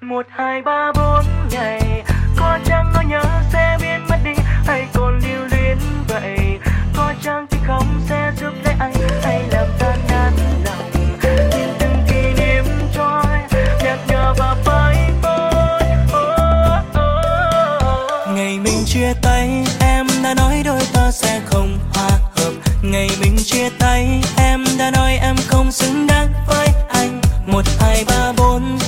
một hai ba bốn ngày. Có chăng nỗi nhớ sẽ biến mất đi? Hay còn lưu luyến vậy? Có chăng thì không sẽ giúp lấy anh? Hay làm tan nát lòng? Nhìn từng kỷ niệm trôi nhạt nhòa và phai phôi oh, oh. ngày mình chia tay em đã nói đôi ta sẽ không hòa hợp. Ngày mình chia tay em đã nói em không xứng đáng với anh. Một hai ba bốn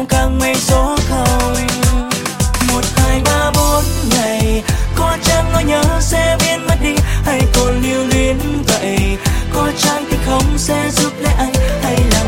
không càng mấy số không một, hai, ba, bốn ngày, có chăng nỗi nhớ sẽ biến mất đi? Hay còn lưu luyến vậy? Có chăng thì không sẽ giúp lấy anh? Hay làm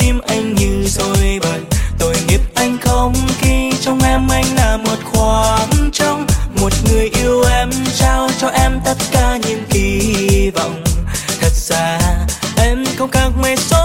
tim anh như rồi bời. Tội nghiệp anh không khi trong em, anh là một khoảng trong một người yêu em trao cho em tất cả những kỳ vọng. Thật ra, em không khác mấy số